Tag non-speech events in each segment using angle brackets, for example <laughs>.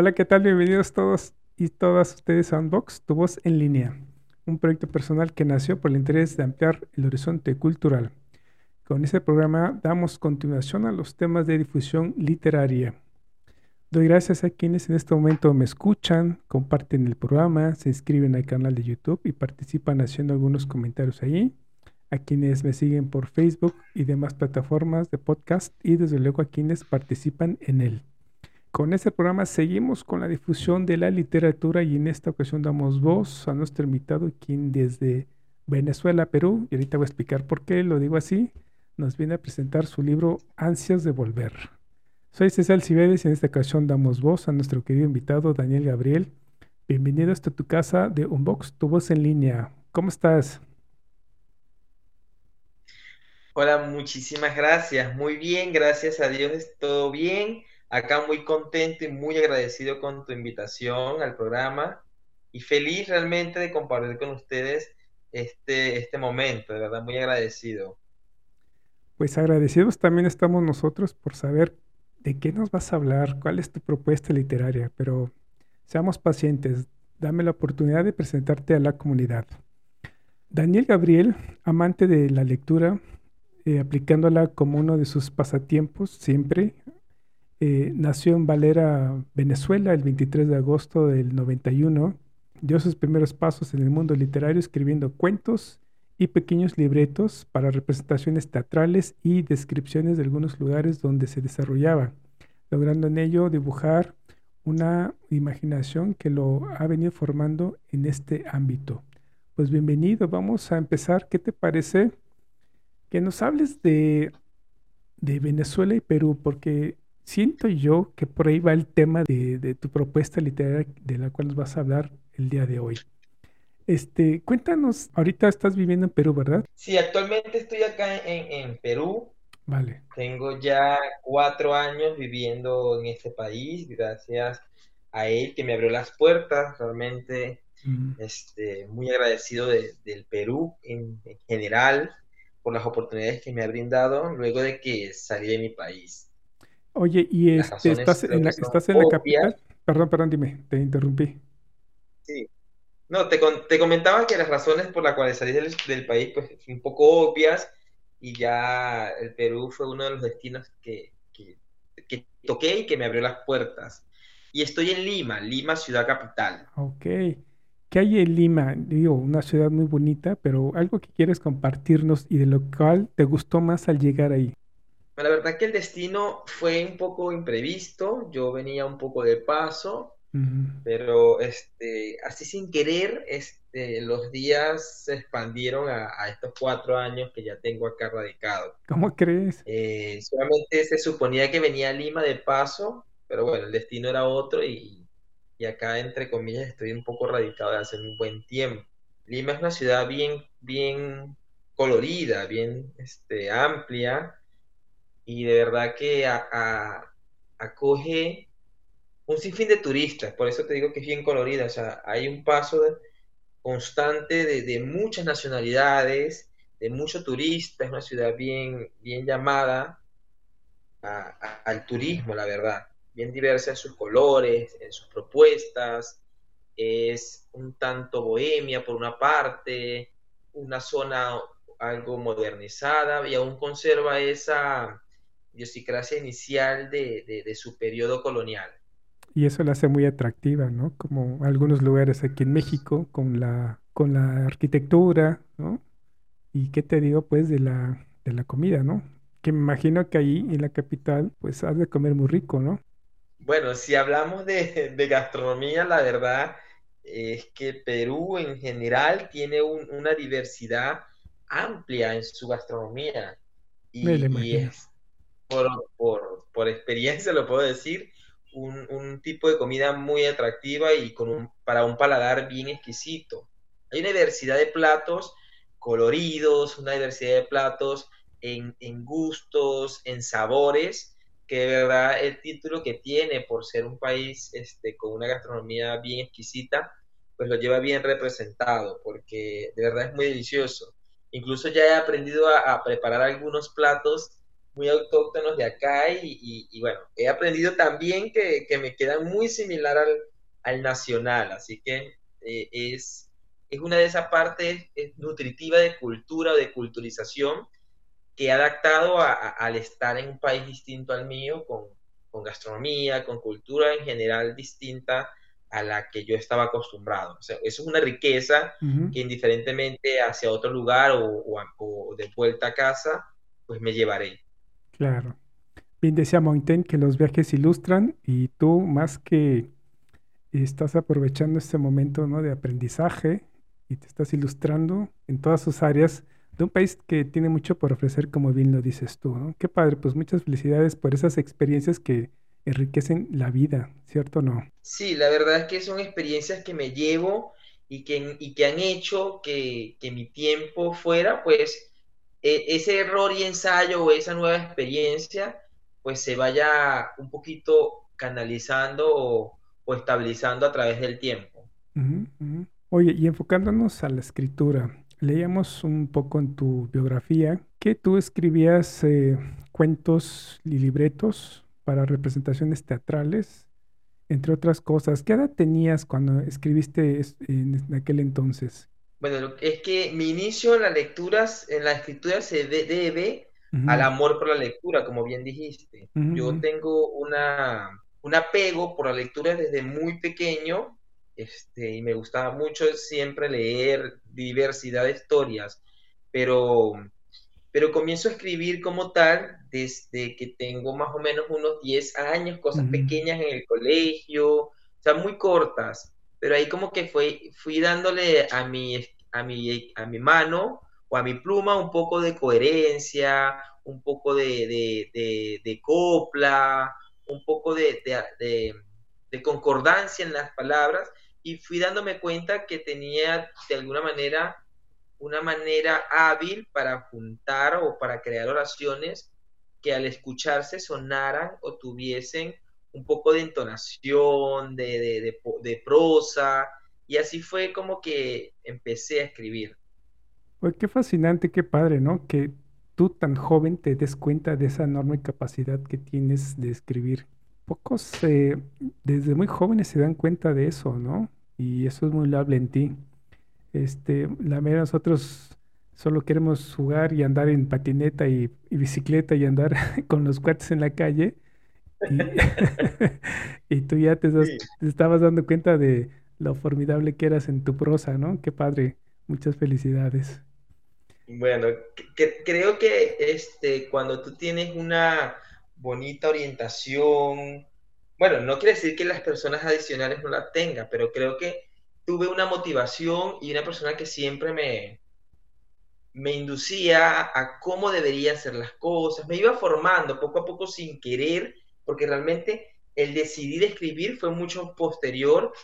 Hola, ¿qué tal? Bienvenidos todos y todas ustedes a Unbox, tu voz en línea, un proyecto personal que nació por el interés de ampliar el horizonte cultural. Con este programa damos continuación a los temas de difusión literaria. Doy gracias a quienes en este momento me escuchan, comparten el programa, se inscriben al canal de YouTube y participan haciendo algunos comentarios ahí. A quienes me siguen por Facebook y demás plataformas de podcast y desde luego a quienes participan en él. Con este programa seguimos con la difusión de la literatura y en esta ocasión damos voz a nuestro invitado, quien desde Venezuela, Perú, y ahorita voy a explicar por qué lo digo así, nos viene a presentar su libro Ansias de Volver. Soy César Cibedes y en esta ocasión damos voz a nuestro querido invitado Daniel Gabriel. Bienvenido hasta tu casa de Unbox, tu voz en línea. ¿Cómo estás? Hola, muchísimas gracias. Muy bien, gracias a Dios, todo bien. Acá muy contento y muy agradecido con tu invitación al programa y feliz realmente de compartir con ustedes este, este momento, de verdad muy agradecido. Pues agradecidos también estamos nosotros por saber de qué nos vas a hablar, cuál es tu propuesta literaria, pero seamos pacientes, dame la oportunidad de presentarte a la comunidad. Daniel Gabriel, amante de la lectura, eh, aplicándola como uno de sus pasatiempos siempre, eh, nació en Valera, Venezuela, el 23 de agosto del 91. Dio sus primeros pasos en el mundo literario escribiendo cuentos y pequeños libretos para representaciones teatrales y descripciones de algunos lugares donde se desarrollaba, logrando en ello dibujar una imaginación que lo ha venido formando en este ámbito. Pues bienvenido, vamos a empezar. ¿Qué te parece que nos hables de, de Venezuela y Perú? Porque siento yo que por ahí va el tema de, tu propuesta literaria de la cual nos vas a hablar el día de hoy. Este, cuéntanos, ahorita estás viviendo en Perú, ¿verdad? Sí, actualmente estoy acá en, en Perú. Vale. Tengo ya cuatro años viviendo en este país, gracias a él que me abrió las puertas. Realmente, este, muy agradecido del Perú en, en general por las oportunidades que me ha brindado luego de que salí de mi país. Oye, ¿y este, estás, en la, estás en la capital? Perdón, perdón, dime, te interrumpí. Sí. No, te, te comentaba que las razones por las cuales salí del, del país, pues, son un poco obvias y ya el Perú fue uno de los destinos que, que, que, toqué y que me abrió las puertas. Y estoy en Lima, Lima, ciudad capital. Ok. ¿Qué hay en Lima? Digo, una ciudad muy bonita, pero algo que quieres compartirnos y de lo cual te gustó más al llegar ahí. La verdad que el destino fue un poco imprevisto, yo venía un poco de paso, pero este, así sin querer, este, los días se expandieron a, estos cuatro años que ya tengo acá radicado. ¿Cómo crees? Eh, solamente se suponía que venía a Lima de paso, pero bueno, el destino era otro y, y acá, entre comillas, estoy un poco radicado de hace un buen tiempo. Lima es una ciudad bien, bien colorida, bien este, amplia, y de verdad que acoge un sinfín de turistas, por eso te digo que es bien colorida, o sea, hay un paso constante de, muchas nacionalidades, de muchos turistas, es una ciudad bien, bien llamada al turismo, la verdad, bien diversa en sus colores, en sus propuestas, es un tanto bohemia por una parte, una zona algo modernizada y aún conserva esa idiosincrasia inicial de, de, su periodo colonial. Y eso la hace muy atractiva, ¿no? Como algunos lugares aquí en México, con la, con la arquitectura, ¿no? Y qué te digo, pues, de la, de la comida, ¿no? Que me imagino que ahí en la capital, pues, has de comer muy rico, ¿no? Bueno, si hablamos de, de gastronomía, la verdad es que Perú en general tiene una diversidad amplia en su gastronomía. Y, y es, por, por, por experiencia <laughs> lo puedo decir, un, tipo de comida muy atractiva y con un, para un paladar bien exquisito. Hay una diversidad de platos coloridos, una diversidad de platos en, en gustos, en sabores, que de verdad el título que tiene por ser un país este, con una gastronomía bien exquisita, pues lo lleva bien representado, porque de verdad es muy delicioso. Incluso ya he aprendido a, preparar algunos platos muy autóctonos de acá y, bueno, he aprendido también que, me quedan muy similar al, nacional, así que eh, es, es una de esas partes nutritivas de cultura o de culturización que he adaptado al estar en un país distinto al mío, con, gastronomía, con cultura en general distinta a la que yo estaba acostumbrado. O sea, eso es una riqueza que indiferentemente hacia otro lugar o, de vuelta a casa, pues me llevaré. Claro. Bien decía Montaigne que los viajes ilustran y tú más que estás aprovechando este momento ¿no? de aprendizaje y te estás ilustrando en todas sus áreas, de un país que tiene mucho por ofrecer, como bien lo dices tú, ¿no? Qué padre, pues muchas felicidades por esas experiencias que enriquecen la vida, ¿cierto o no? Sí, la verdad es que son experiencias que me llevo y que, y que han hecho que, mi tiempo fuera, pues, e, ese error y ensayo o esa nueva experiencia, pues se vaya un poquito canalizando o, estabilizando a través del tiempo. Oye, y enfocándonos a la escritura, leíamos un poco en tu biografía que tú escribías eh, cuentos y libretos para representaciones teatrales, entre otras cosas. ¿Qué edad tenías cuando escribiste en aquel entonces? Bueno, es que mi inicio en las lecturas, en la escritura se debe al amor por la lectura, como bien dijiste. Yo tengo una, un apego por la lectura desde muy pequeño este, y me gustaba mucho siempre leer diversidad de historias, pero, pero comienzo a escribir como tal desde que tengo más o menos unos 10 años, cosas pequeñas en el colegio, o sea, muy cortas, pero ahí como que fue, fui dándole a mi, a, mi, a mi mano o a mi pluma un poco de coherencia, un poco de, de, copla, un poco de, de, concordancia en las palabras, y fui dándome cuenta que tenía de alguna manera una manera hábil para juntar o para crear oraciones que al escucharse sonaran o tuviesen un poco de entonación, de, de, prosa, y así fue como que empecé a escribir. Pues qué fascinante, qué padre, ¿no? Que tú tan joven te des cuenta de esa enorme capacidad que tienes de escribir pocos eh, desde muy jóvenes se dan cuenta de eso, ¿no? Y eso es muy loable en ti. Este, la mayoría de nosotros solo queremos jugar y andar en patineta y, bicicleta y andar <laughs> con los cuates en la calle. <laughs> Y, tú ya te, estabas dando cuenta de lo formidable que eras en tu prosa, ¿no? Qué padre. Muchas felicidades. Bueno, creo que este, cuando tú tienes una bonita orientación. Bueno, no quiere decir que las personas adicionales no la tengan, pero creo que tuve una motivación y una persona que siempre me, me inducía a cómo debería hacer las cosas, me iba formando poco a poco sin querer, porque realmente el decidir escribir fue mucho posterior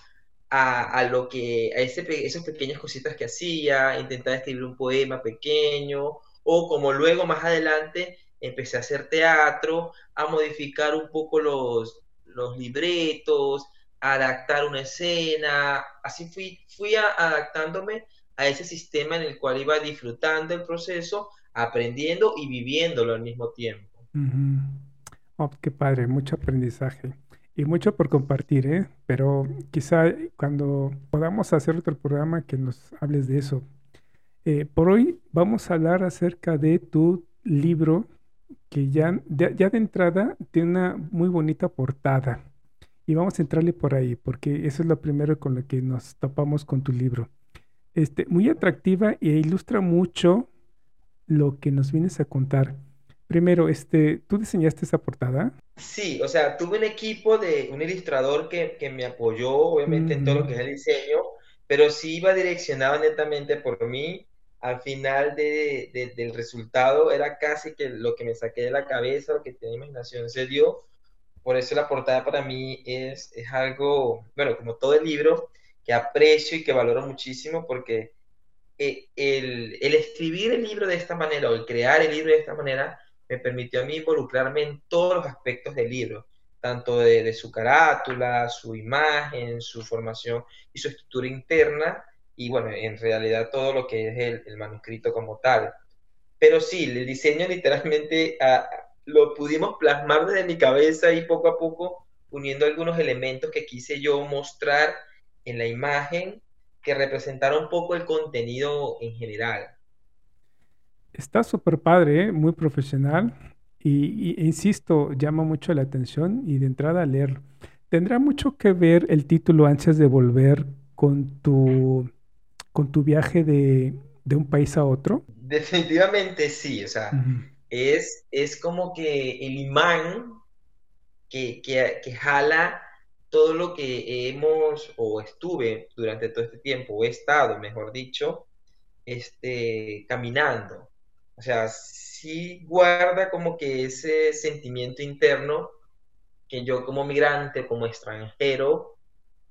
a, lo que, a esas pequeñas cositas que hacía, intentar escribir un poema pequeño, o como luego más adelante empecé a hacer teatro, a modificar un poco los, los libretos, a adaptar una escena, así fui, fui adaptándome a ese sistema en el cual iba disfrutando el proceso, aprendiendo y viviéndolo al mismo tiempo. Oh, qué padre, mucho aprendizaje y mucho por compartir, ¿eh? pero quizá cuando podamos hacer otro programa que nos hables de eso. Eh, por hoy vamos a hablar acerca de tu libro que ya de, ya de entrada tiene una muy bonita portada. Y vamos a entrarle por ahí, porque eso es lo primero con lo que nos topamos con tu libro. Este, muy atractiva e ilustra mucho lo que nos vienes a contar. Primero, este, ¿tú diseñaste esa portada? Sí, o sea, tuve un equipo de un ilustrador que, que me apoyó, obviamente, en todo lo que es el diseño, pero sí iba direccionado netamente por mí. Al final del resultado era casi que lo que me saqué de la cabeza, lo que tenía imaginación se dio, por eso la portada para mí es, es algo, bueno, como todo el libro, que aprecio y que valoro muchísimo porque eh, el, el, escribir el libro de esta manera o el crear el libro de esta manera me permitió a mí involucrarme en todos los aspectos del libro, tanto de, su carátula, su imagen, su formación y su estructura interna, y bueno, en realidad todo lo que es el, manuscrito como tal. Pero sí, el diseño literalmente a, lo pudimos plasmar desde mi cabeza y poco a poco uniendo algunos elementos que quise yo mostrar en la imagen que representara un poco el contenido en general. Está súper padre, ¿eh? muy profesional y, insisto, llama mucho la atención y de entrada a leer. ¿Tendrá mucho que ver el título antes de volver con tu, con tu viaje de, de un país a otro? Definitivamente sí, o sea, es, es como que el imán que, que, jala todo lo que hemos o estuve durante todo este tiempo, o he estado, mejor dicho, este, caminando. O sea, sí guarda como que ese sentimiento interno que yo como migrante, como extranjero,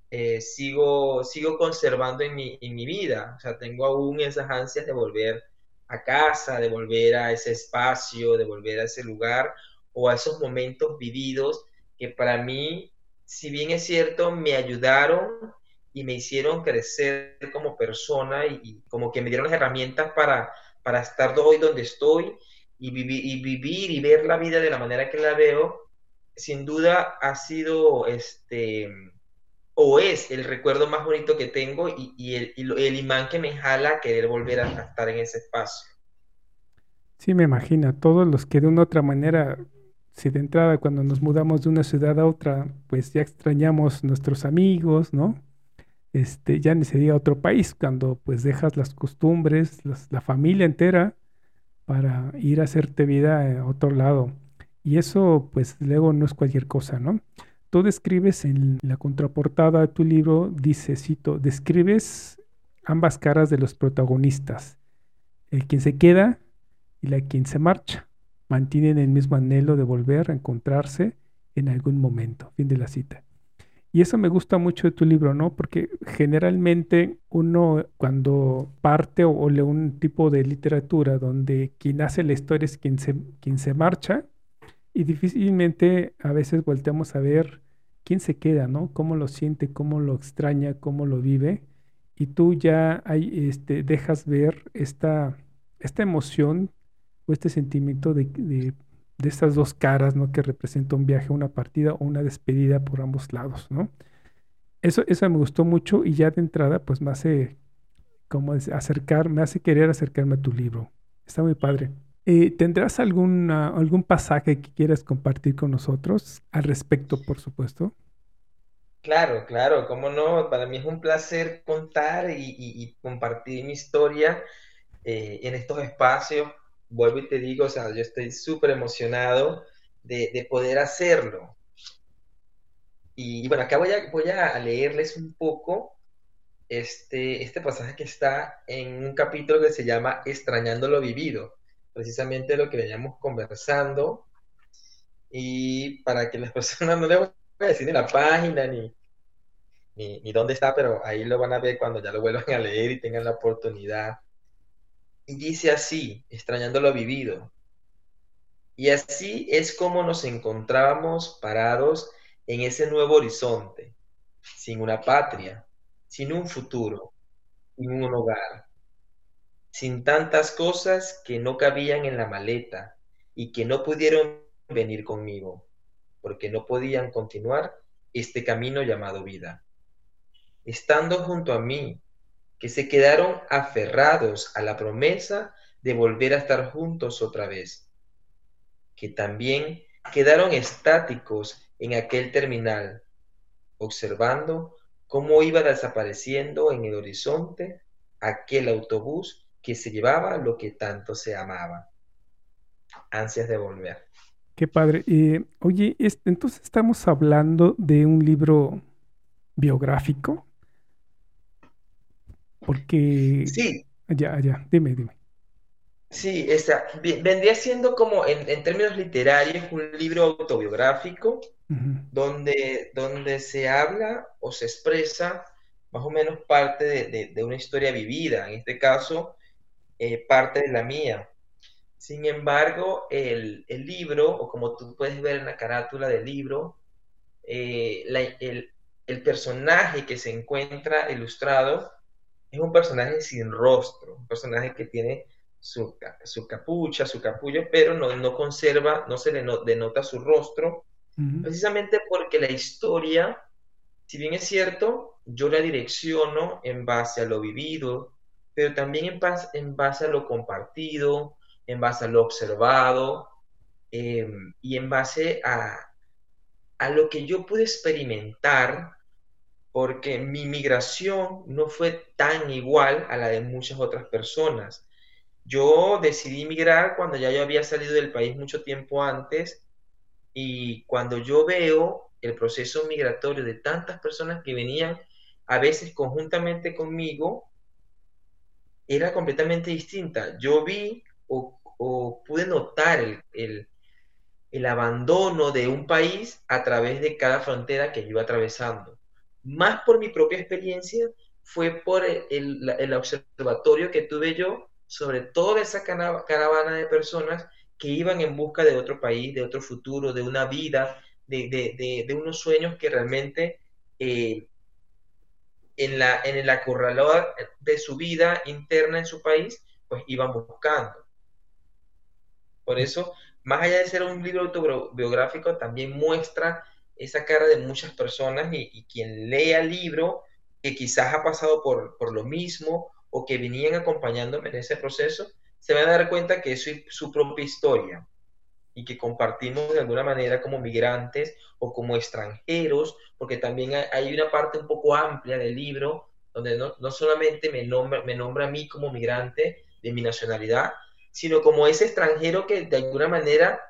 eh, sigo, sigo conservando en mi, en mi vida. O sea, tengo aún esas ansias de volver a casa, de volver a ese espacio, de volver a ese lugar o a esos momentos vividos que para mí, si bien es cierto, me ayudaron y me hicieron crecer como persona y, como que me dieron las herramientas para, para estar hoy donde estoy y, vivir y ver la vida de la manera que la veo, sin duda ha sido este o es el recuerdo más bonito que tengo y, el, imán que me jala a querer volver a, estar en ese espacio. Sí, me imagino. Todos los que de una otra manera, si de entrada cuando nos mudamos de una ciudad a otra, pues ya extrañamos nuestros amigos, ¿no? Este, ya ni sería otro país cuando pues dejas las costumbres, la familia entera para ir a hacerte vida a otro lado. Y eso pues luego no es cualquier cosa, ¿no? Tú describes en la contraportada de tu libro, dice, cito, describes ambas caras de los protagonistas, el quien se queda y la quien se marcha. Mantienen el mismo anhelo de volver a encontrarse en algún momento. Fin de la cita. Y eso me gusta mucho de tu libro, ¿no? Porque generalmente uno cuando parte o, lee un tipo de literatura donde quien hace la historia es quien se, quien se marcha, y difícilmente a veces volteamos a ver quién se queda, ¿no? Cómo lo siente, cómo lo extraña, cómo lo vive. Y tú ya este, dejas ver esta, esta emoción o este sentimiento de, de, estas dos caras, ¿no? Que representa un viaje, una partida o una despedida por ambos lados, ¿no? Eso, eso me gustó mucho y ya de entrada, pues me hace como acercar, me hace querer acercarme a tu libro. Está muy padre. Eh, ¿Tendrás algún pasaje que quieras compartir con nosotros al respecto, por supuesto? Claro, claro, cómo no. Para mí es un placer contar y, compartir mi historia eh, en estos espacios. Vuelvo y te digo, o sea, yo estoy súper emocionado de, poder hacerlo. Y, bueno, acá voy a, voy a leerles un poco este, este pasaje que está en un capítulo que se llama Extrañando lo vivido precisamente lo que veníamos conversando y para que las <laughs> personas no le voy a decir ni la página ni, ni, dónde está, pero ahí lo van a ver cuando ya lo vuelvan a leer y tengan la oportunidad. Y dice así, extrañando lo vivido. Y así es como nos encontrábamos parados en ese nuevo horizonte, sin una patria, sin un futuro, sin un hogar sin tantas cosas que no cabían en la maleta y que no pudieron venir conmigo, porque no podían continuar este camino llamado vida. Estando junto a mí, que se quedaron aferrados a la promesa de volver a estar juntos otra vez, que también quedaron estáticos en aquel terminal, observando cómo iba desapareciendo en el horizonte aquel autobús que se llevaba lo que tanto se amaba. Ansias de volver. Qué padre. Oye, entonces estamos hablando de un libro biográfico. Porque. Sí. Ya, ya, dime, dime. Sí, esa, vendría siendo como en, términos literarios un libro autobiográfico donde, donde se habla o se expresa más o menos parte de, una historia vivida, en este caso eh, parte de la mía. Sin embargo, el, libro, o como tú puedes ver en la carátula del libro, eh, el, el personaje que se encuentra ilustrado es un personaje sin rostro, un personaje que tiene su, capucha, su capullo, pero no, no conserva, no se le denota su rostro, precisamente porque la historia, si bien es cierto, yo la direcciono en base a lo vivido, pero también en base, en base a lo compartido, en base a lo observado em, y en base a, a lo que yo pude experimentar porque mi migración no fue tan igual a la de muchas otras personas. Yo decidí migrar cuando ya yo había salido del país mucho tiempo antes y cuando yo veo el proceso migratorio de tantas personas que venían a veces conjuntamente conmigo, era completamente distinta. Yo vi o, pude notar el, el abandono de un país a través de cada frontera que yo iba atravesando más por mi propia experiencia, fue por el, observatorio que tuve yo sobre toda esa caravana de personas que iban en busca de otro país, de otro futuro, de una vida, de, unos sueños que realmente eh, en, la, en el acorralador de su vida interna en su país, pues iban buscando. Por eso, más allá de ser un libro autobiográfico, también muestra esa cara de muchas personas y, quien lea el libro, que quizás ha pasado por, por, lo mismo o que venían acompañándome en ese proceso, se va a dar cuenta que es su, propia historia y que compartimos de alguna manera como migrantes o como extranjeros, porque también hay una parte un poco amplia del libro donde no, no solamente me nombra, me nombra a mí como migrante de mi nacionalidad, sino como ese extranjero que de alguna manera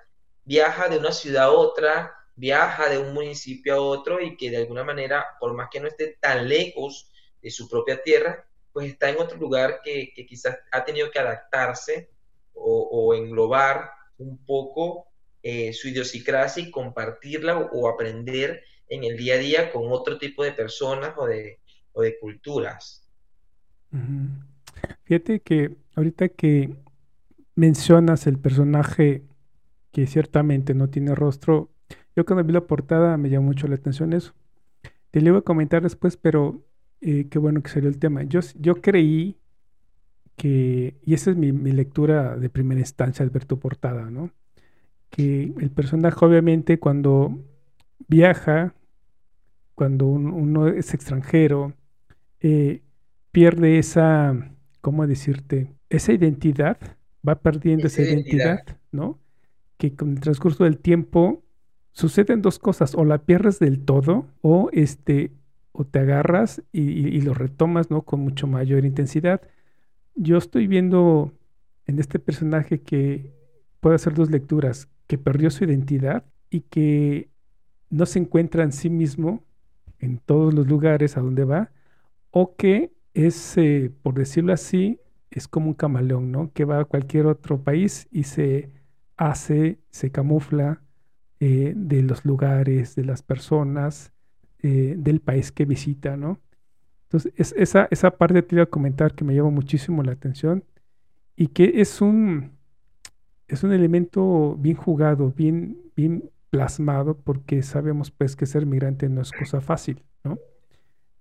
viaja de una ciudad a otra, viaja de un municipio a otro y que de alguna manera, por más que no esté tan lejos de su propia tierra, pues está en otro lugar que, quizás ha tenido que adaptarse o, englobar un poco eh, su idiosincrasia y compartirla o, aprender en el día a día con otro tipo de personas o de, o de culturas. Fíjate que ahorita que mencionas el personaje que ciertamente no tiene rostro, yo cuando vi la portada me llamó mucho la atención eso. Te lo iba a comentar después, pero eh, qué bueno que salió el tema. Yo, yo creí que, y esa es mi, lectura de primera instancia al ver tu portada, ¿no? Que el personaje obviamente cuando viaja, cuando uno es extranjero, eh, pierde esa, ¿cómo decirte? Esa identidad, va perdiendo esa, identidad, ¿no? Que con el transcurso del tiempo suceden dos cosas, o la pierdes del todo, o este, o te agarras y, lo retomas, ¿no? Con mucho mayor intensidad. Yo estoy viendo en este personaje que puede hacer dos lecturas, que perdió su identidad y que no se encuentra en sí mismo en todos los lugares a donde va, o que es, eh, por decirlo así, es como un camaleón, ¿no? Que va a cualquier otro país y se hace, se camufla, eh, de los lugares, de las personas, eh, del país que visita, ¿no? Entonces, esa, esa parte te iba a comentar que me llama muchísimo la atención y que es un, es un elemento bien jugado, bien, bien plasmado, porque sabemos pues que ser migrante no es cosa fácil, ¿no?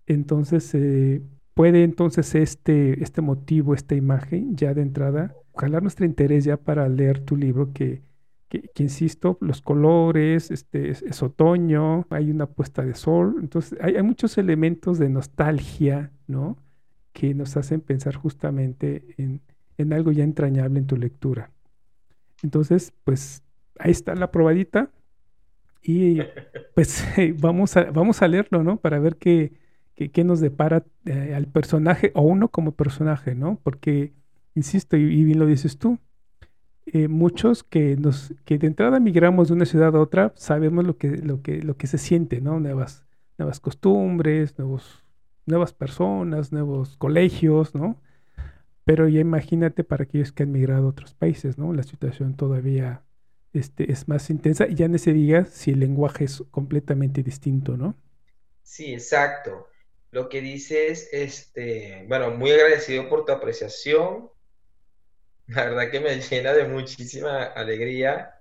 Entonces, eh, puede entonces este, este motivo, esta imagen, ya de entrada, jalar nuestro interés ya para leer tu libro que que, insisto, los colores, este, es, otoño, hay una puesta de sol, entonces hay, muchos elementos de nostalgia, ¿no? Que nos hacen pensar justamente en, algo ya entrañable en tu lectura. Entonces, pues ahí está la probadita y pues <laughs> vamos, a, vamos a leerlo, ¿no? Para ver qué, qué, nos depara eh, al personaje o uno como personaje, ¿no? Porque, insisto, y bien lo dices tú, eh, muchos que nos que de entrada migramos de una ciudad a otra sabemos lo que lo que lo que se siente no nuevas nuevas costumbres nuevos nuevas personas nuevos colegios no Pero ya imagínate para aquellos que han migrado a otros países, ¿no? La situación todavía este, es más intensa y ya en ese día si el lenguaje es completamente distinto, ¿no? Sí, exacto. Lo que dices, este, bueno, muy agradecido por tu apreciación. La verdad que me <laughs> llena de muchísima alegría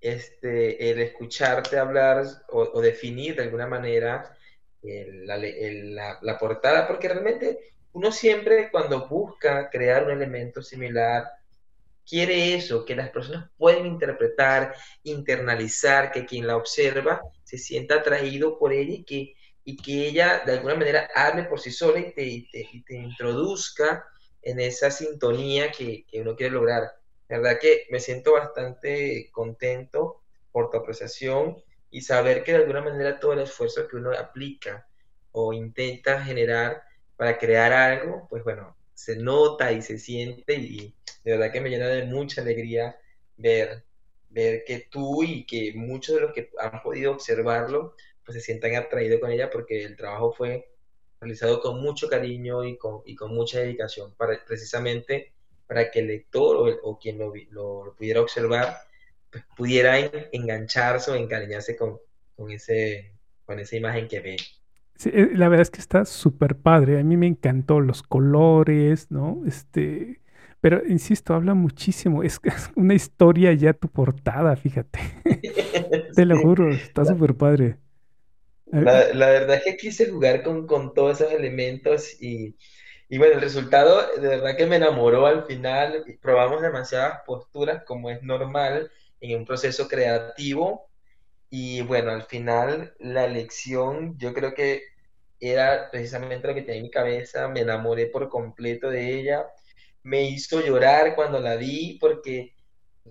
este, el escucharte hablar o, definir de alguna manera la, la, portada, porque realmente uno siempre cuando busca crear un elemento similar, quiere eso, que las personas pueden interpretar, internalizar, que quien la observa se sienta atraído por ella y que, y que ella de alguna manera hable por sí sola y te, y te, introduzca en esa sintonía que, que uno quiere lograr. La verdad que me siento bastante contento por tu apreciación y saber que de alguna manera todo el esfuerzo que uno aplica o intenta generar para crear algo, pues bueno, se nota y se siente y de verdad que me llena de mucha alegría ver, ver que tú y que muchos de los que han podido observarlo, pues se sientan atraídos con ella porque el trabajo fue realizado con mucho cariño y con, y con mucha dedicación para precisamente para que el lector o, quien lo, pudiera observar pues, pudiera engancharse o encariñarse con, ese, con esa imagen que ve. Eh, la verdad es que está súper padre. A mí me encantó los colores, ¿no? Este, pero insisto, habla muchísimo. Es, <laughs> una historia ya tu portada, fíjate. <laughs> Te lo juro, está súper padre. La, verdad es que quise jugar con, con todos esos elementos y, y bueno, el resultado de verdad que me enamoró al final. Probamos demasiadas posturas como es normal en un proceso creativo. Y bueno, al final la elección yo creo que era precisamente lo que tenía en mi cabeza. Me enamoré por completo de ella. Me hizo llorar cuando la vi porque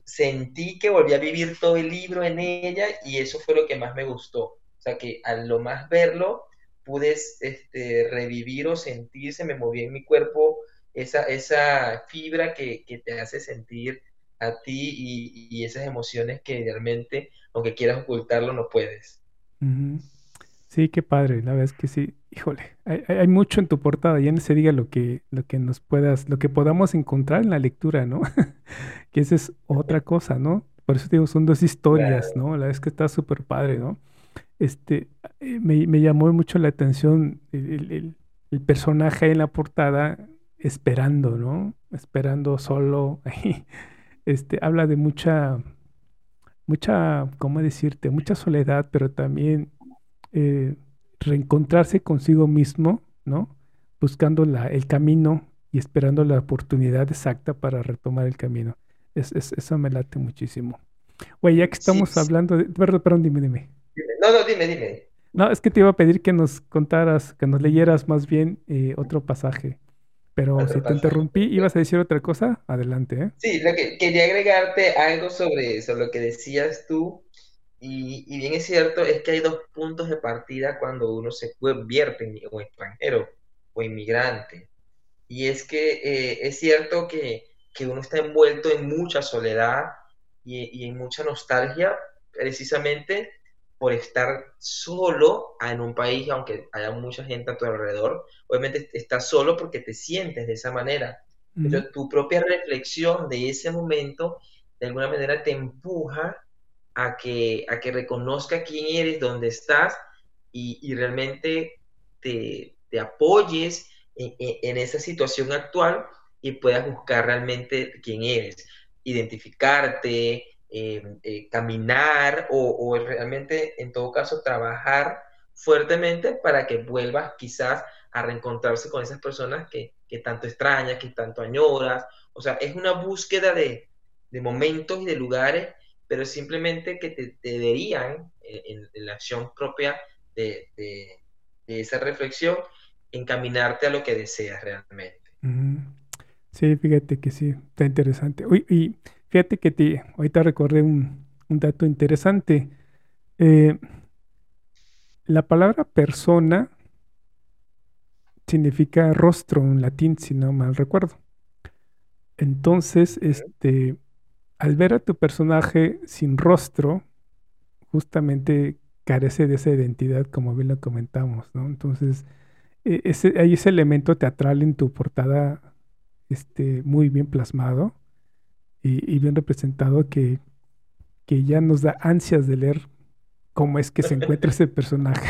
sentí que volví a vivir todo el libro en ella y eso fue lo que más me gustó. O sea que al lo más verlo pude este, revivir o sentir, se me movía en mi cuerpo esa, esa fibra que, te hace sentir a ti y, esas emociones que realmente, aunque quieras ocultarlo, no puedes. Sí, qué padre, la verdad es que sí. Híjole, hay, mucho en tu portada, ya no se diga lo que, lo que nos puedas, lo que podamos encontrar en la lectura, ¿no? <laughs> que esa es otra cosa, ¿no? Por eso digo, son dos historias, ¿no? La verdad es que está súper padre, ¿no? Este, eh, me, llamó mucho la atención el, personaje en la portada esperando, ¿no? Esperando solo. <laughs> Este, habla de mucha, mucha, ¿cómo decirte? Mucha soledad, pero también eh, reencontrarse consigo mismo, ¿no? Buscando la, el camino y esperando la oportunidad exacta para retomar el camino. Es, eso me late muchísimo. Oye, ya que estamos hablando de... Perdón, perdón, dime, dime. No, no, dime, dime. No, es que te iba a pedir que nos contaras, que nos leyeras más bien eh, otro pasaje. Pero si te interrumpí, ¿ibas a decir otra cosa? Adelante, ¿eh? Sí, lo que quería agregarte algo sobre eso, lo que decías tú. Y, bien es cierto, es que hay dos puntos de partida cuando uno se convierte en o extranjero o inmigrante. Y es que eh, es cierto que, uno está envuelto en mucha soledad y, y en mucha nostalgia, precisamente por estar solo en un país, aunque haya mucha gente a tu alrededor, obviamente estás solo porque te sientes de esa manera. Pero tu propia reflexión de ese momento, de alguna manera, te empuja a que, a que reconozca quién eres, dónde estás y, realmente te, apoyes en, esa situación actual y puedas buscar realmente quién eres, identificarte, Em, eh, caminar o, realmente, en todo caso, trabajar fuertemente para que vuelvas quizás a reencontrarse con esas personas que, tanto extrañas, que tanto añoras. O sea, es una búsqueda de, momentos y de lugares, pero simplemente que te, deberían, eh, en, la acción propia de, esa reflexión, encaminarte a lo que deseas realmente. Sí, fíjate que sí, está interesante. Uy, y Fíjate que te, ahorita recordé un, dato interesante. Eh, la palabra persona significa rostro en latín, si no mal recuerdo. Entonces, este, al ver a tu personaje sin rostro, justamente carece de esa identidad, como bien lo comentamos, ¿no? Entonces, e, ese, hay ese elemento teatral en tu portada este, muy bien plasmado y, bien representado que, que ya nos da ansias de leer cómo es que se encuentra ese personaje.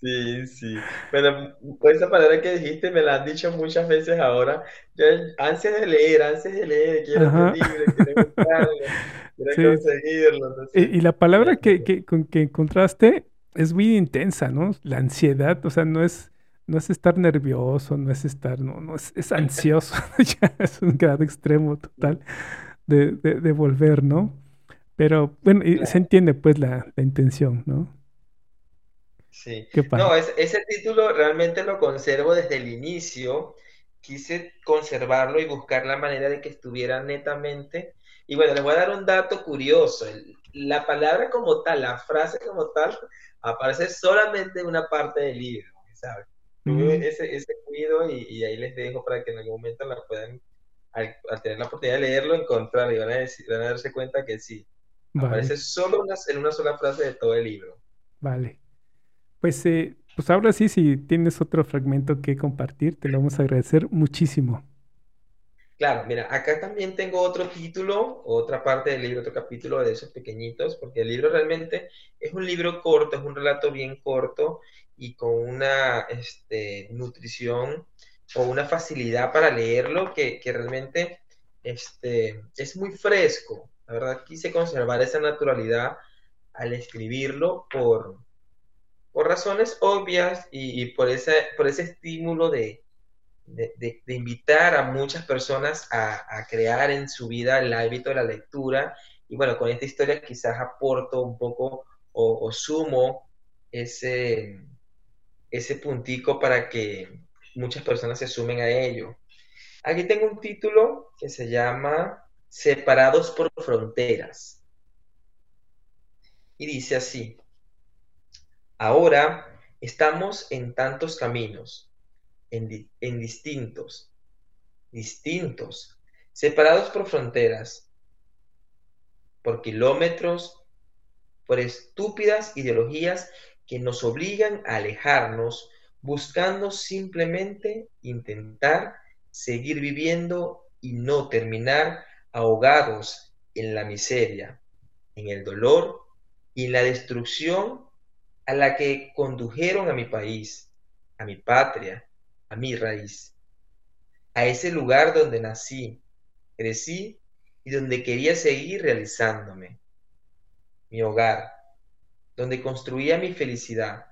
Sí, sí. Bueno, esa palabra que dijiste me la han dicho muchas veces ahora. Yo ansias de leer, ansias de leer, quiero este libro, quiero buscarlo, <laughs> quiero conseguirlo. Y, la palabra que, que, con que encontraste es muy intensa, ¿no? La ansiedad, o sea, no es, no es estar nervioso, no es estar, no, no es, es ansioso, <laughs> ya es un grado extremo total de, de, volver, ¿no? Pero bueno, se entiende pues la, la intención, ¿no? Sí. No, ese título realmente lo conservo desde el inicio. Quise conservarlo y buscar la manera de que estuviera netamente. Y bueno, les voy a dar un dato curioso. La palabra como tal, la frase como tal, aparece solamente en una parte del libro, ¿sabes? Ese, ese cuido y, ahí les dejo para que en algún momento la puedan, al, tener la oportunidad de leerlo, encontrar y van a, decir, van a darse cuenta que sí. Aparece solo en una sola frase de todo el libro. Vale. Pues, eh, pues ahora sí, si tienes otro fragmento que compartir, te lo vamos a agradecer muchísimo. Claro, mira, acá también tengo otro título, otra parte del libro, otro capítulo de esos pequeñitos, porque el libro realmente es un libro corto, es un relato bien corto y con una este, nutrición o una facilidad para leerlo que, realmente este, es muy fresco. La verdad, quise conservar esa naturalidad al escribirlo por, por razones obvias y, por, ese, por ese estímulo de, de, invitar a muchas personas a, crear en su vida el hábito de la lectura. Y bueno, con esta historia quizás aporto un poco o, sumo ese, ese puntico para que muchas personas se sumen a ello. Aquí tengo un título que se llama Separados por Fronteras. Y dice así, ahora estamos en tantos caminos, en, distintos, distintos, separados por fronteras, por kilómetros, por estúpidas ideologías que nos obligan a alejarnos, buscando simplemente intentar seguir viviendo y no terminar ahogados en la miseria, en el dolor y en la destrucción a la que condujeron a mi país, a mi patria, a mi raíz, a ese lugar donde nací, crecí y donde quería seguir realizándome, mi hogar, donde construía mi felicidad,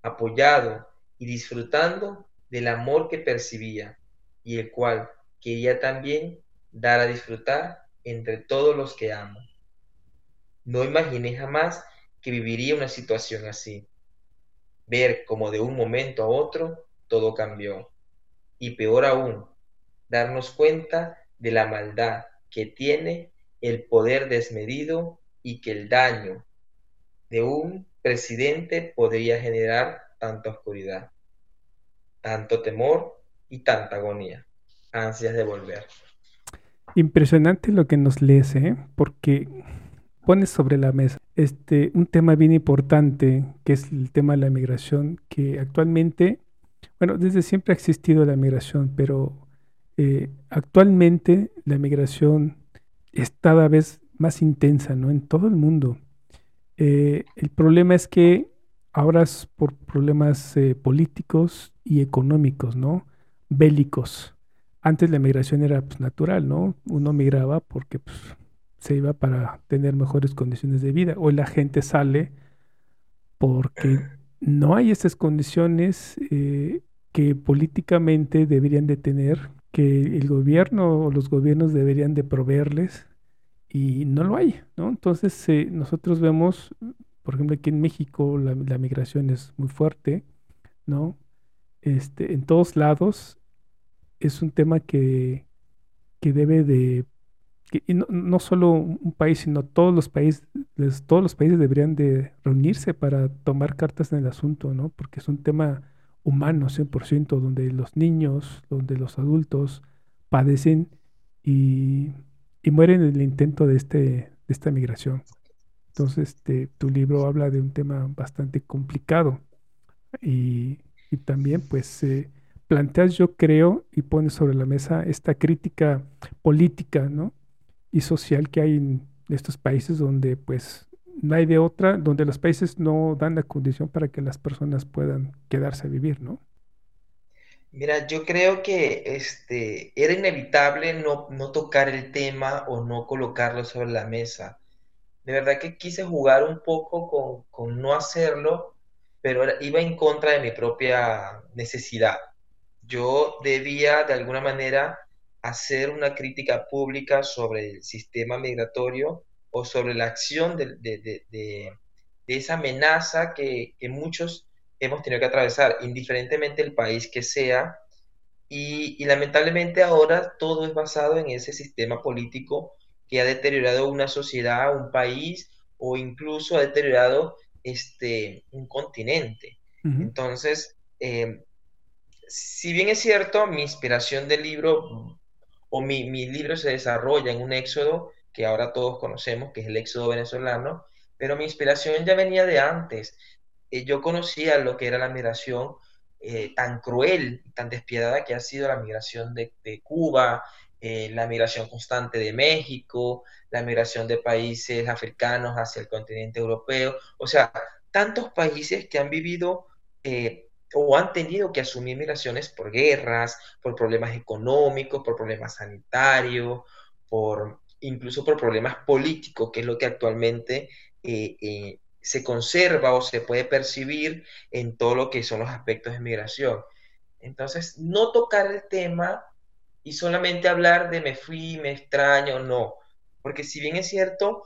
apoyado y disfrutando del amor que percibía y el cual quería también dar a disfrutar entre todos los que amo. No imaginé jamás que viviría una situación así. Ver como de un momento a otro todo cambió. Y peor aún, darnos cuenta de la maldad que tiene el poder desmedido y que el daño de un presidente podría generar tanta oscuridad, tanto temor y tanta agonía, ansias de volver. Impresionante lo que nos lees, ¿eh? porque pones sobre la mesa este, un tema bien importante, que es el tema de la migración, que actualmente bueno, desde siempre ha existido la migración, pero eh, actualmente la migración es cada vez más intensa, ¿no? En todo el mundo. Eh, el problema es que ahora es por problemas eh, políticos y económicos, ¿no? Bélicos. Antes la migración era pues, natural, ¿no? Uno migraba porque pues, se iba para tener mejores condiciones de vida. Hoy la gente sale porque no hay esas condiciones que políticamente deberían de tener, que el gobierno o los gobiernos deberían de proveerles y no lo hay, ¿no? Entonces eh, nosotros vemos, por ejemplo, aquí en México la, migración es muy fuerte, ¿no? Este, en todos lados es un tema que, que debe de y no, no, solo un país, sino todos los países, todos los países deberían de reunirse para tomar cartas en el asunto, ¿no? Porque es un tema humano 100%, donde los niños, donde los adultos padecen y, mueren en el intento de, este, de esta migración. Entonces, este, tu libro habla de un tema bastante complicado y, también, pues, eh, planteas, yo creo, y pones sobre la mesa esta crítica política, ¿no? Y social que hay en estos países donde, pues, no hay de otra, donde los países no dan la condición para que las personas puedan quedarse a vivir, ¿no? Mira, yo creo que este, era inevitable no, no tocar el tema o no colocarlo sobre la mesa. De verdad que quise jugar un poco con, con no hacerlo, pero iba en contra de mi propia necesidad. Yo debía de alguna manera hacer una crítica pública sobre el sistema migratorio o sobre la acción de, de, de, de esa amenaza que, que muchos hemos tenido que atravesar, indiferentemente el país que sea. Y, lamentablemente ahora todo es basado en ese sistema político que ha deteriorado una sociedad, un país o incluso ha deteriorado este, un continente. Entonces, eh, si bien es cierto, mi inspiración del libro o mi, mi, libro se desarrolla en un éxodo que ahora todos conocemos, que es el éxodo venezolano, pero mi inspiración ya venía de antes. Eh, yo conocía lo que era la migración eh, tan cruel, tan despiadada que ha sido la migración de, Cuba, eh, la migración constante de México, la migración de países africanos hacia el continente europeo, o sea, tantos países que han vivido o han tenido que asumir migraciones por guerras, por problemas económicos, por problemas sanitarios, por incluso por problemas políticos, que es lo que actualmente se conserva o se puede percibir en todo lo que son los aspectos de migración. Entonces, no tocar el tema y solamente hablar de me fui, me extraño, no. Porque si bien es cierto,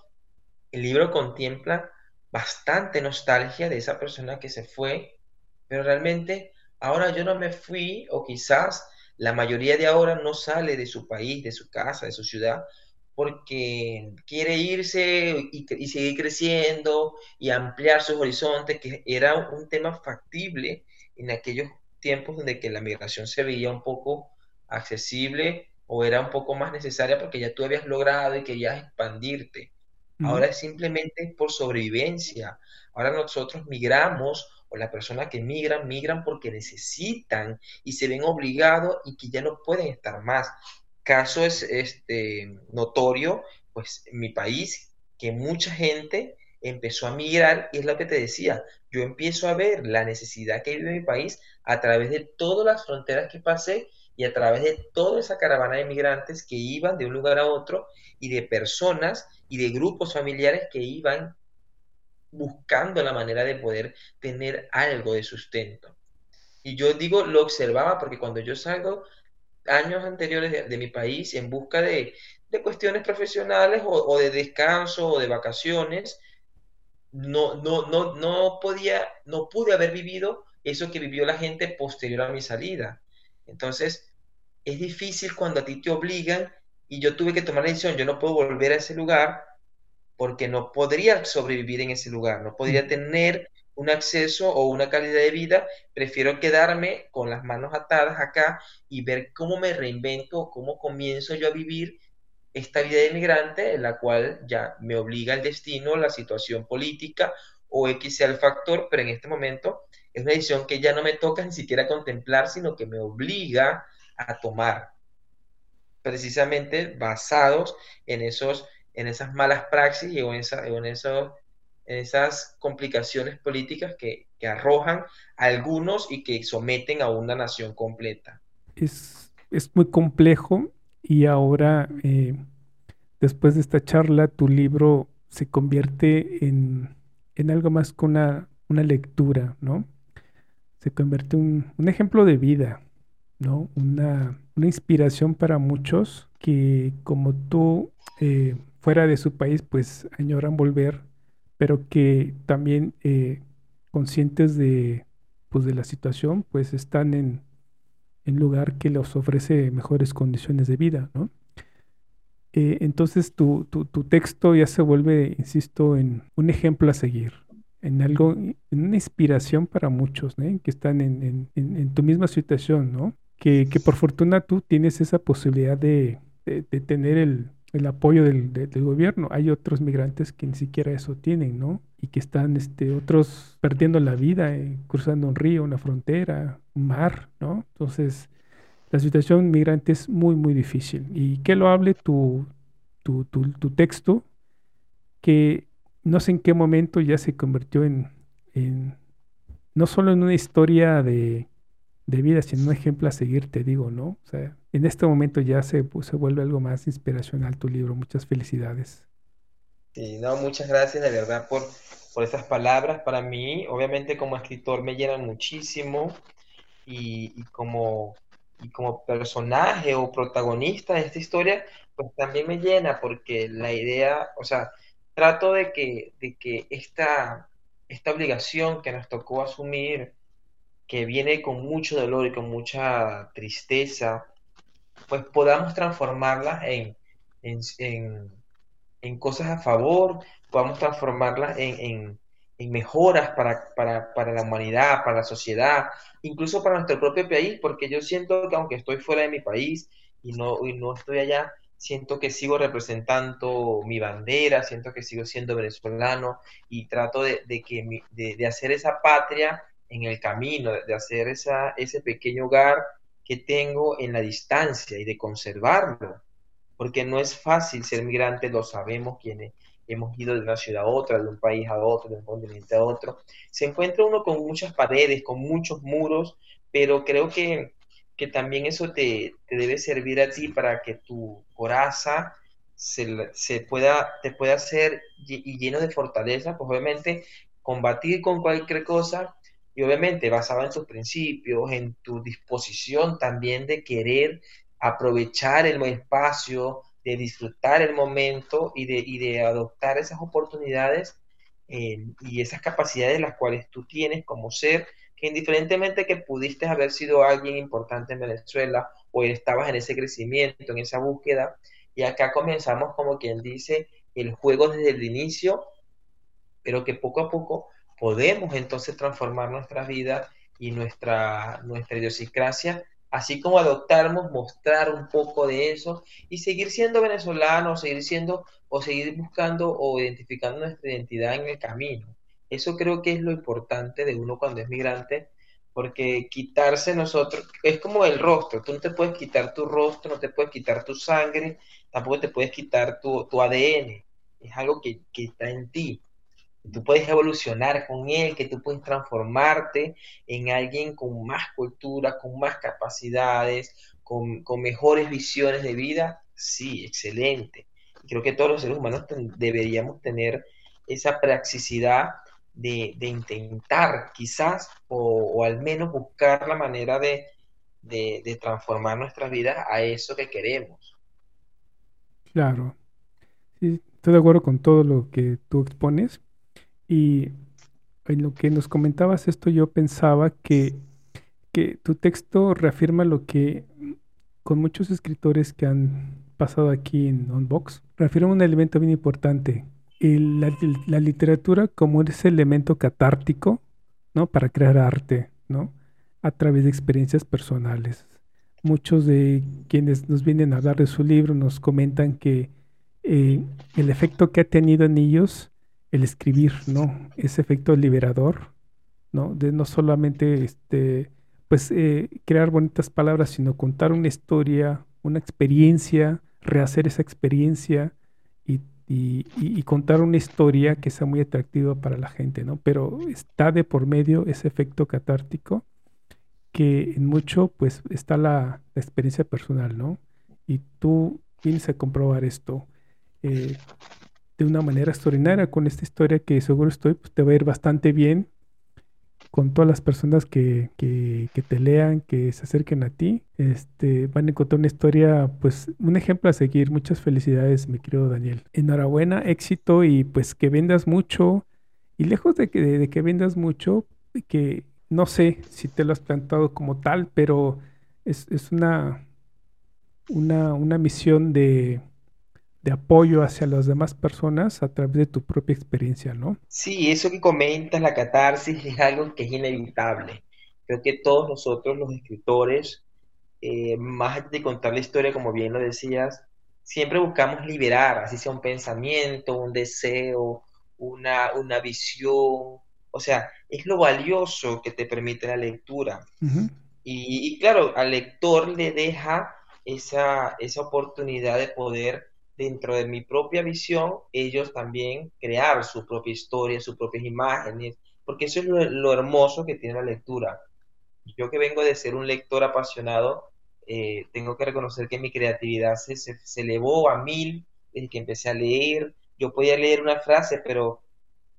el libro contempla bastante nostalgia de esa persona que se fue, pero realmente ahora yo no me fui o quizás la mayoría de ahora no sale de su país, de su casa, de su ciudad, porque quiere irse y, seguir creciendo y ampliar sus horizontes, que era un tema factible en aquellos tiempos donde que la migración se veía un poco accesible o era un poco más necesaria porque ya tú habías logrado y querías expandirte. Ahora es simplemente por sobrevivencia. Ahora nosotros migramos o las personas que migran, migran porque necesitan y se ven obligados y que ya no pueden estar más caso es este, notorio, pues en mi país, que mucha gente empezó a migrar y es lo que te decía, yo empiezo a ver la necesidad que vive mi país a través de todas las fronteras que pasé y a través de toda esa caravana de migrantes que iban de un lugar a otro y de personas y de grupos familiares que iban buscando la manera de poder tener algo de sustento. Y yo digo, lo observaba porque cuando yo salgo años anteriores de, mi país en busca de, cuestiones profesionales o, de descanso o de vacaciones, no, no, no, no podía, no pude haber vivido eso que vivió la gente posterior a mi salida. Entonces, es difícil cuando a ti te obligan y yo tuve que tomar la decisión, yo no puedo volver a ese lugar porque no podría sobrevivir en ese lugar, no podría tener un acceso o una calidad de vida, prefiero quedarme con las manos atadas acá y ver cómo me reinvento, cómo comienzo yo a vivir esta vida de migrante en la cual ya me obliga el destino, la situación política o X sea el factor, pero en este momento es una decisión que ya no me toca ni siquiera contemplar, sino que me obliga a tomar, precisamente basados en esos en esas malas praxis y en, esa, en esos esas complicaciones políticas que, arrojan a algunos y que someten a una nación completa. Es, muy complejo y ahora, eh, después de esta charla, tu libro se convierte en, algo más que una, lectura, ¿no? Se convierte en un, ejemplo de vida, ¿no? Una, inspiración para muchos que como tú, eh, fuera de su país, pues añoran volver pero que también eh, conscientes de, pues, de la situación, pues están en, un lugar que les ofrece mejores condiciones de vida, ¿no? Eh, entonces tu, texto ya se vuelve, insisto, en un ejemplo a seguir, en algo, en una inspiración para muchos, ¿no? que están en, tu misma situación, ¿no? Que, por fortuna tú tienes esa posibilidad de tener el, el apoyo del, gobierno. Hay otros migrantes que ni siquiera eso tienen, ¿no? y que están este, otros perdiendo la vida, eh, cruzando un río, una frontera, un mar, ¿no? Entonces, la situación migrante es muy, muy difícil. Y que lo hable tu, tu, tu, texto, que no sé en qué momento ya se convirtió en, en no solo en una historia de, de vida, sino un ejemplo a seguir, te digo, ¿no? O sea, en este momento ya se, se vuelve algo más inspiracional tu libro. Muchas felicidades. Sí, no, muchas gracias de verdad por, por esas palabras. Para mí, obviamente como escritor me llenan muchísimo y, y como, y como personaje o protagonista de esta historia, pues también me llena porque la idea, o sea, trato de que, de que esta, esta obligación que nos tocó asumir, que viene con mucho dolor y con mucha tristeza, pues podamos transformarla en, en, cosas a favor, podamos transformarla en, mejoras para, para, la humanidad, para la sociedad, incluso para nuestro propio país, porque yo siento que aunque estoy fuera de mi país y no, y no estoy allá, siento que sigo representando mi bandera, siento que sigo siendo venezolano y trato de, que de, hacer esa patria en el camino, de hacer esa, ese pequeño hogar que tengo en la distancia y de conservarlo, porque no es fácil ser migrante, lo sabemos quienes hemos ido de una ciudad a otra, de un país a otro, de un continente a otro. Se encuentra uno con muchas paredes, con muchos muros, pero creo que que también eso te, debe servir a ti para que tu coraza se, se, pueda, te pueda hacer y lleno de fortaleza, pues obviamente combatir con cualquier cosa y obviamente basado en tus principios, en tu disposición también de querer aprovechar el espacio, de disfrutar el momento y de, y de adoptar esas oportunidades eh, y esas capacidades las cuales tú tienes como ser indiferentemente que pudiste haber sido alguien importante en Venezuela o estabas en ese crecimiento, en esa búsqueda, y acá comenzamos como quien dice el juego desde el inicio, pero que poco a poco podemos entonces transformar nuestra vida y nuestra, nuestra idiosincrasia, así como adoptarnos, mostrar un poco de eso y seguir siendo venezolanos, seguir siendo o seguir buscando o identificando nuestra identidad en el camino. Eso creo que es lo importante de uno cuando es migrante, porque quitarse nosotros es como el rostro, tú no te puedes quitar tu rostro, no te puedes quitar tu sangre, tampoco te puedes quitar tu, ADN, es algo que, está en ti. Tú puedes evolucionar con él, que tú puedes transformarte en alguien con más cultura, con más capacidades, con, con mejores visiones de vida. Sí, excelente. Creo que todos los seres humanos deberíamos tener esa praxicidad de, intentar quizás o, al menos buscar la manera de, transformar nuestras vidas a eso que queremos. Claro. estoy de acuerdo con todo lo que tú expones. Y en lo que nos comentabas esto, yo pensaba que, que tu texto reafirma lo que con muchos escritores que han pasado aquí en Unbox, reafirma un elemento bien importante, la, literatura como ese elemento catártico, ¿no? Para crear arte, ¿no? A través de experiencias personales. Muchos de quienes nos vienen a hablar de su libro nos comentan que eh, el efecto que ha tenido en ellos el escribir, ¿no? Ese efecto liberador, ¿no? De no solamente este, pues eh, crear bonitas palabras, sino contar una historia, una experiencia, rehacer esa experiencia y y, contar una historia que sea muy atractiva para la gente, ¿no? Pero está de por medio ese efecto catártico que en mucho pues está la, experiencia personal, ¿no? Y tú vienes a comprobar esto eh, de una manera extraordinaria con esta historia que seguro estoy, pues te va a ir bastante bien con todas las personas que, que, te lean, que se acerquen a ti, este, van a encontrar una historia, pues un ejemplo a seguir. Muchas felicidades, mi querido Daniel. Enhorabuena, éxito y pues que vendas mucho. Y lejos de que, de, que vendas mucho, que no sé si te lo has plantado como tal, pero es, es una, una, una misión de de apoyo hacia las demás personas a través de tu propia experiencia, ¿no? Sí, eso que comentas, la catarsis, es algo que es inevitable. Creo que todos nosotros, los escritores, eh, más de contar la historia, como bien lo decías, siempre buscamos liberar, así sea un pensamiento, un deseo, una, una visión, o sea, es lo valioso que te permite la lectura. y, claro, al lector le deja esa, esa oportunidad de poder, dentro de mi propia visión, ellos también crear su propia historia, sus propias imágenes, porque eso es lo, hermoso que tiene la lectura. Yo que vengo de ser un lector apasionado, eh, tengo que reconocer que mi creatividad se, se, elevó a mil desde que empecé a leer. Yo podía leer una frase, pero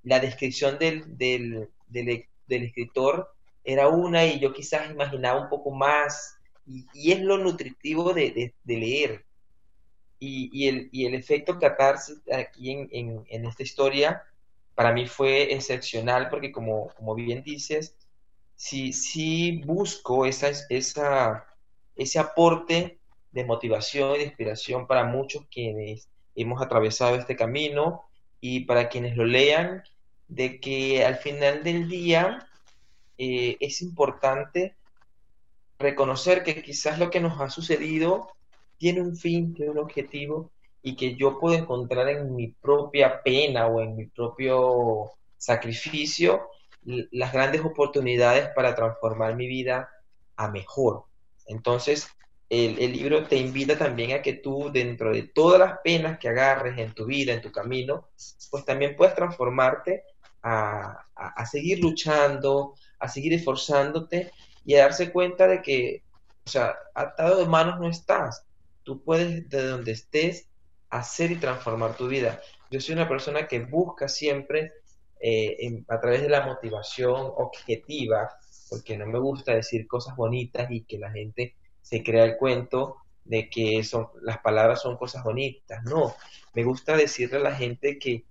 la descripción del, del, del, escritor era una y yo quizás imaginaba un poco más. Y, es lo nutritivo de, de leer. Y, el, y, el, efecto catarsis aquí en, esta historia para mí fue excepcional porque como, bien dices, sí busco ese aporte de motivación y de inspiración para muchos quienes hemos atravesado este camino y para quienes lo lean, de que al final del día eh, es importante reconocer que quizás lo que nos ha sucedido tiene un fin, tiene un objetivo y que yo puedo encontrar en mi propia pena o en mi propio sacrificio las grandes oportunidades para transformar mi vida a mejor. Entonces, el, libro te invita también a que tú, dentro de todas las penas que agarres en tu vida, en tu camino, pues también puedas transformarte a, a seguir luchando, a seguir esforzándote y a darse cuenta de que, o sea, atado de manos no estás. Tú puedes, de donde estés, hacer y transformar tu vida. Yo soy una persona que busca siempre eh, a través de la motivación objetiva, porque no me gusta decir cosas bonitas y que la gente se crea el cuento de que son, las palabras son cosas bonitas. No, me gusta decirle a la gente que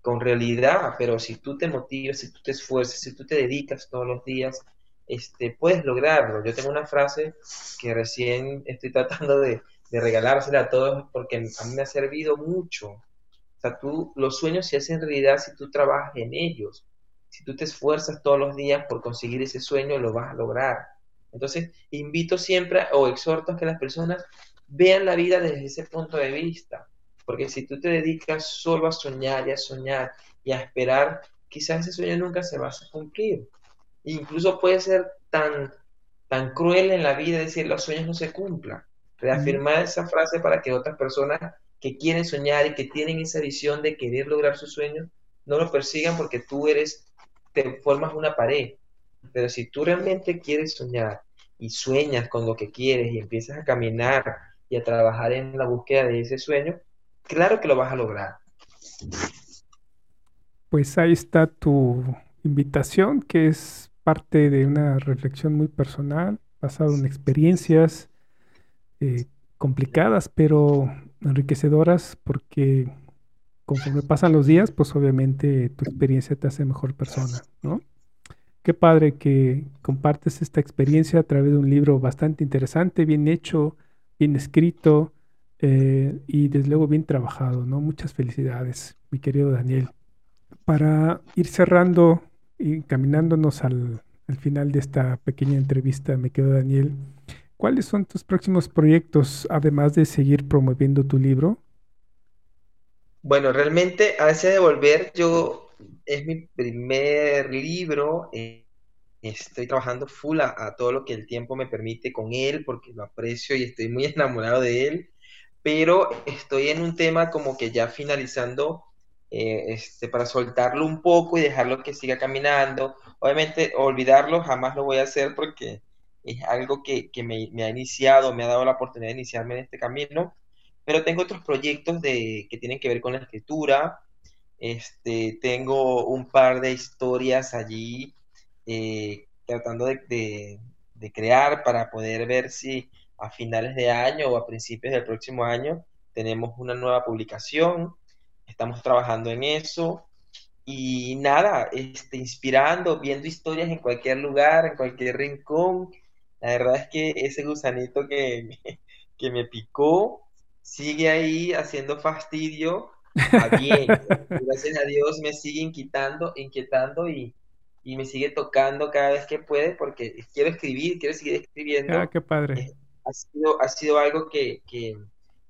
con realidad, pero si tú te motivas, si tú te esfuerzas, si tú te dedicas todos los días, este, puedes lograrlo. Yo tengo una frase que recién estoy <laughs> tratando de, de regalársela a todos porque a mí me ha servido mucho. O sea, tú, los sueños se hacen realidad si tú trabajas en ellos. Si tú te esfuerzas todos los días por conseguir ese sueño, lo vas a lograr. Entonces, invito siempre o exhorto a que las personas vean la vida desde ese punto de vista. Porque si tú te dedicas solo a soñar y a soñar y a esperar, quizás ese sueño nunca se va a cumplir. incluso puede ser tan, tan cruel en la vida decir los sueños no se cumplan reafirmar esa frase para que otras personas que quieren soñar y que tienen esa visión de querer lograr sus sueños, no lo persigan porque tú eres, te formas una pared. Pero si tú realmente quieres soñar y sueñas con lo que quieres y empiezas a caminar y a trabajar en la búsqueda de ese sueño, claro que lo vas a lograr. Pues ahí está tu invitación, que es parte de una reflexión muy personal, basada en experiencias, eh, complicadas, pero enriquecedoras porque conforme pasan los días, pues obviamente tu experiencia te hace mejor persona, ¿no? Qué padre que compartes esta experiencia a través de un libro bastante interesante, bien hecho, bien escrito eh, y desde luego bien trabajado, ¿no? Muchas felicidades, mi querido Daniel. Para ir cerrando y caminándonos al, al final de esta pequeña entrevista, me quedo Daniel, ¿Cuáles son tus próximos proyectos, además de seguir promoviendo tu libro? Bueno, realmente, hace de volver, yo es mi primer libro. Eh, estoy trabajando full a, todo lo que el tiempo me permite con él, porque lo aprecio y estoy muy <laughs> enamorado de él. Pero estoy en un tema como que ya finalizando, eh, este, para soltarlo un poco y dejarlo que siga caminando. Obviamente, olvidarlo jamás lo voy a hacer porque es algo que, me, ha iniciado, me ha dado la oportunidad de iniciarme en este camino, pero tengo otros proyectos de, que tienen que ver con la escritura, este, tengo un par de historias allí eh, tratando de, crear para poder ver si a finales de año o a principios del próximo año tenemos una nueva publicación, estamos trabajando en eso. Y nada, este, inspirando, viendo historias en cualquier lugar, en cualquier rincón, la verdad es que ese gusanito que, <laughs> que me picó sigue ahí haciendo fastidio a bien. <laughs> Gracias a Dios me sigue inquietando, inquietando y, me sigue tocando cada vez que puede porque quiero escribir, quiero seguir escribiendo. Ah, qué padre. Eh, ha sido, ha sido algo que, que,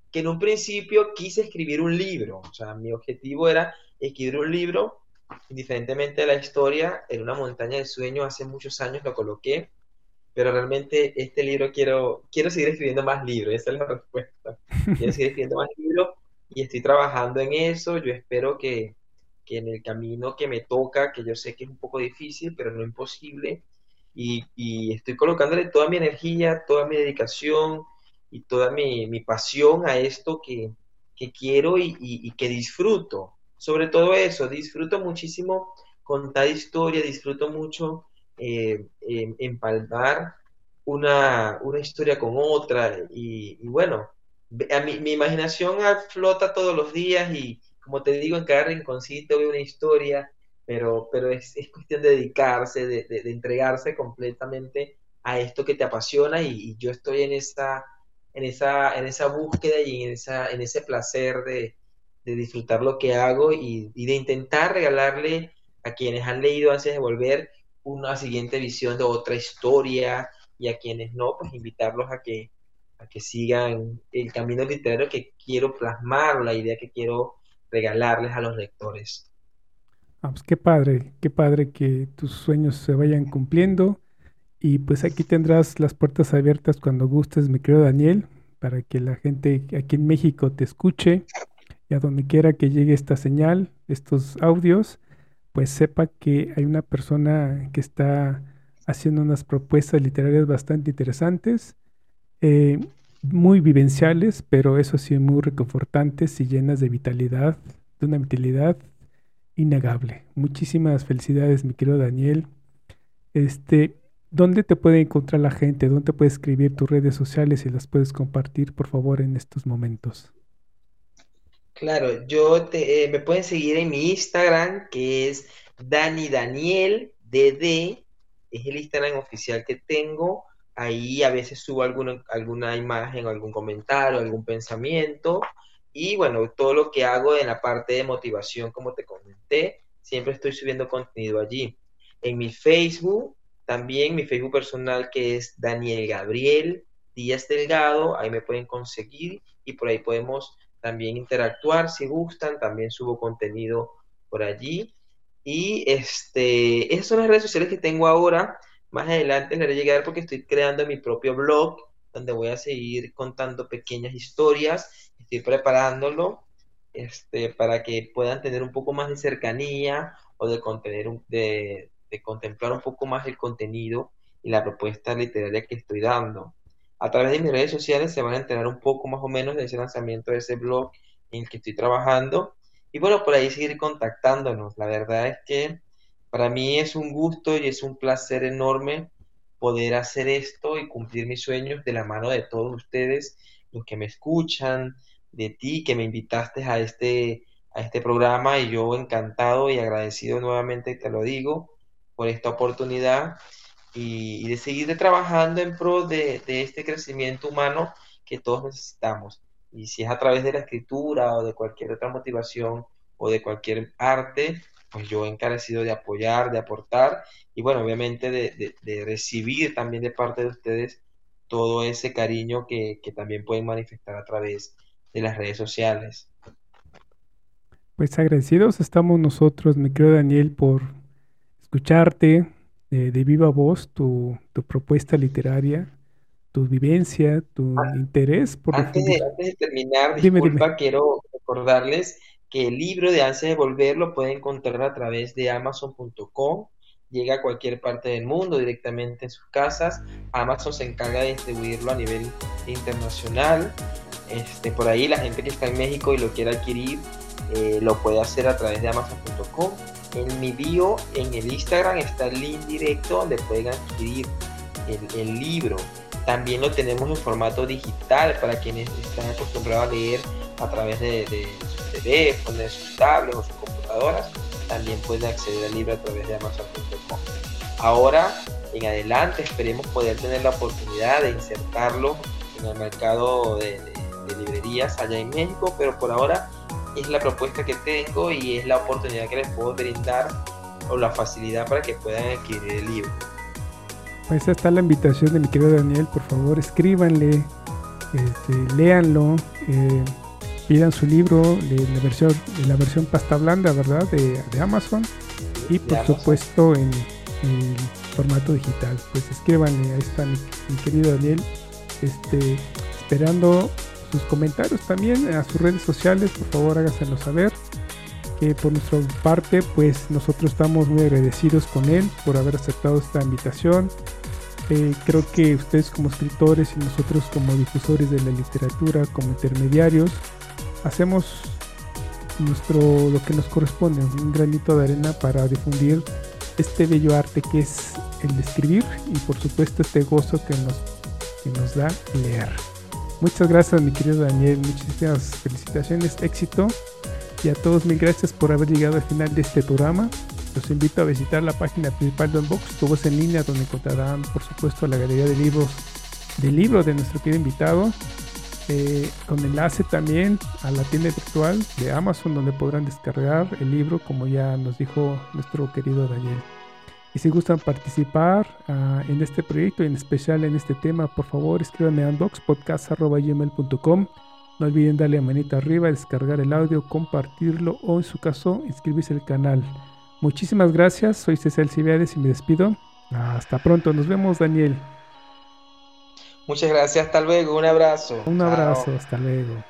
que en un principio quise escribir un libro. O sea, mi objetivo era escribir un libro indiferentemente de la historia, en una montaña de sueños hace muchos años lo coloqué, pero realmente este libro quiero, quiero seguir escribiendo más libros, esa es la respuesta. Quiero seguir escribiendo más libros y estoy trabajando en eso. Yo espero que, que en el camino que me toca, que yo sé que es un poco difícil, pero no imposible, y, y estoy colocándole toda mi energía, toda mi dedicación y toda mi, mi pasión a esto que, que quiero y, y, que disfruto. Sobre todo eso, disfruto muchísimo contar historia, disfruto mucho eh, empalmar una, una, historia con otra y, bueno, a mi, mi, imaginación flota todos los días y como te digo, en cada rinconcito veo una historia, pero, pero es, es cuestión de dedicarse, de, de, entregarse completamente a esto que te apasiona y, yo estoy en esa, en esa, en esa búsqueda y en, esa, en ese placer de, de disfrutar lo que hago y, y, de intentar regalarle a quienes han leído antes de volver una siguiente visión de otra historia y a quienes no, pues invitarlos a que, a que sigan el camino literario que quiero plasmar, la idea que quiero regalarles a los lectores. Ah, pues qué padre, qué padre que tus sueños se vayan cumpliendo. Y pues aquí tendrás las puertas abiertas cuando gustes, mi querido Daniel, para que la gente aquí en México te escuche y a donde quiera que llegue esta señal, estos audios, pues sepa que hay una persona que está haciendo unas propuestas literarias bastante interesantes, eh, muy vivenciales, pero eso sí, muy reconfortantes y llenas de vitalidad, de una vitalidad innegable. Muchísimas felicidades, mi querido Daniel. Este, ¿dónde te puede encontrar la gente? ¿Dónde puedes escribir tus redes sociales y las puedes compartir, por favor, en estos momentos? Claro, yo te, eh, me pueden seguir en mi Instagram, que es Dani Daniel DD, es el Instagram oficial que tengo. Ahí a veces subo alguna, alguna imagen, algún comentario, algún pensamiento. Y bueno, todo lo que hago en la parte de motivación, como te comenté, siempre estoy subiendo contenido allí. En mi Facebook, también mi Facebook personal, que es Daniel Gabriel Díaz Delgado, ahí me pueden conseguir y por ahí podemos también interactuar si gustan, también subo contenido por allí. Y este, esas son las redes sociales que tengo ahora. Más adelante les a llegar porque estoy creando mi propio blog donde voy a seguir contando pequeñas historias. Estoy preparándolo este, para que puedan tener un poco más de cercanía o de, contener, de contemplar un poco más el contenido y la propuesta literaria que estoy dando a través de mis redes sociales se van a enterar un poco más o menos de ese lanzamiento de ese blog en el que estoy trabajando. Y bueno, por ahí seguir contactándonos. La verdad es que para mí es un gusto y es un placer enorme poder hacer esto y cumplir mis sueños de la mano de todos ustedes, los que me escuchan, de ti que me invitaste a este, a este programa y yo encantado y agradecido nuevamente, te lo digo, por esta oportunidad y, de seguir trabajando en pro de, este crecimiento humano que todos necesitamos. Y si es a través de la escritura o de cualquier otra motivación o de cualquier arte, pues yo he encarecido de apoyar, de aportar y bueno, obviamente de, recibir también de parte de ustedes todo ese cariño que, que, también pueden manifestar a través de las redes sociales. Pues agradecidos estamos nosotros, mi querido Daniel, por escucharte, de, viva voz tu, propuesta literaria, tu vivencia, tu ah, interés por antes de, antes de terminar, disculpa, quiero recordarles que el libro de Ansia de Volver lo pueden encontrar a través de amazon.com. Llega a cualquier parte del mundo directamente en sus casas. Amazon se encarga de distribuirlo a nivel internacional. Este, por ahí la gente que está en México y lo quiere adquirir eh, lo puede hacer a través de amazon.com en mi bio, en el Instagram, está el link directo donde pueden adquirir el, libro. También lo tenemos en formato digital para quienes están acostumbrados a leer a través de, de sus teléfonos, de sus tablets o sus computadoras. También pueden acceder al libro a través de Amazon.com. Ahora, en adelante, esperemos poder tener la oportunidad de insertarlo en el mercado de librerías allá en México, pero por ahora es la propuesta que tengo y es la oportunidad que les puedo brindar o la facilidad para que puedan adquirir el libro. Pues está la invitación de mi querido Daniel, por favor escríbanle, este, léanlo, eh, pidan su libro la versión, la versión pasta blanda, ¿verdad? De, de Amazon. Y por supuesto en, en, formato digital. Pues escríbanle, ahí está mi, mi, querido Daniel. Este, esperando sus comentarios también a sus redes sociales, por favor hágaselo saber. Que por nuestra parte, pues nosotros estamos muy agradecidos con él por haber aceptado esta invitación. Eh, creo que ustedes como escritores y nosotros como difusores de la literatura, como intermediarios, hacemos nuestro lo que nos corresponde, un granito de arena para difundir este bello arte que es el de escribir y por supuesto este gozo que nos, que nos da leer. Muchas gracias mi querido Daniel, muchísimas felicitaciones, éxito y a todos mil gracias por haber llegado al final de este programa. Los invito a visitar la página principal de Unbox, tu voz en línea, donde encontrarán por supuesto la galería de libros del libro de nuestro querido invitado, eh, con enlace también a la tienda virtual de Amazon donde podrán descargar el libro como ya nos dijo nuestro querido Daniel. Y si gustan participar uh, en este proyecto y en especial en este tema, por favor escríbanme a unboxpodcast.gmail.com. No olviden darle a manita arriba, descargar el audio, compartirlo o en su caso inscribirse al canal. Muchísimas gracias, soy César Civiades y me despido. Hasta pronto, nos vemos Daniel. Muchas gracias, hasta luego, un abrazo. Un abrazo, Chao. hasta luego.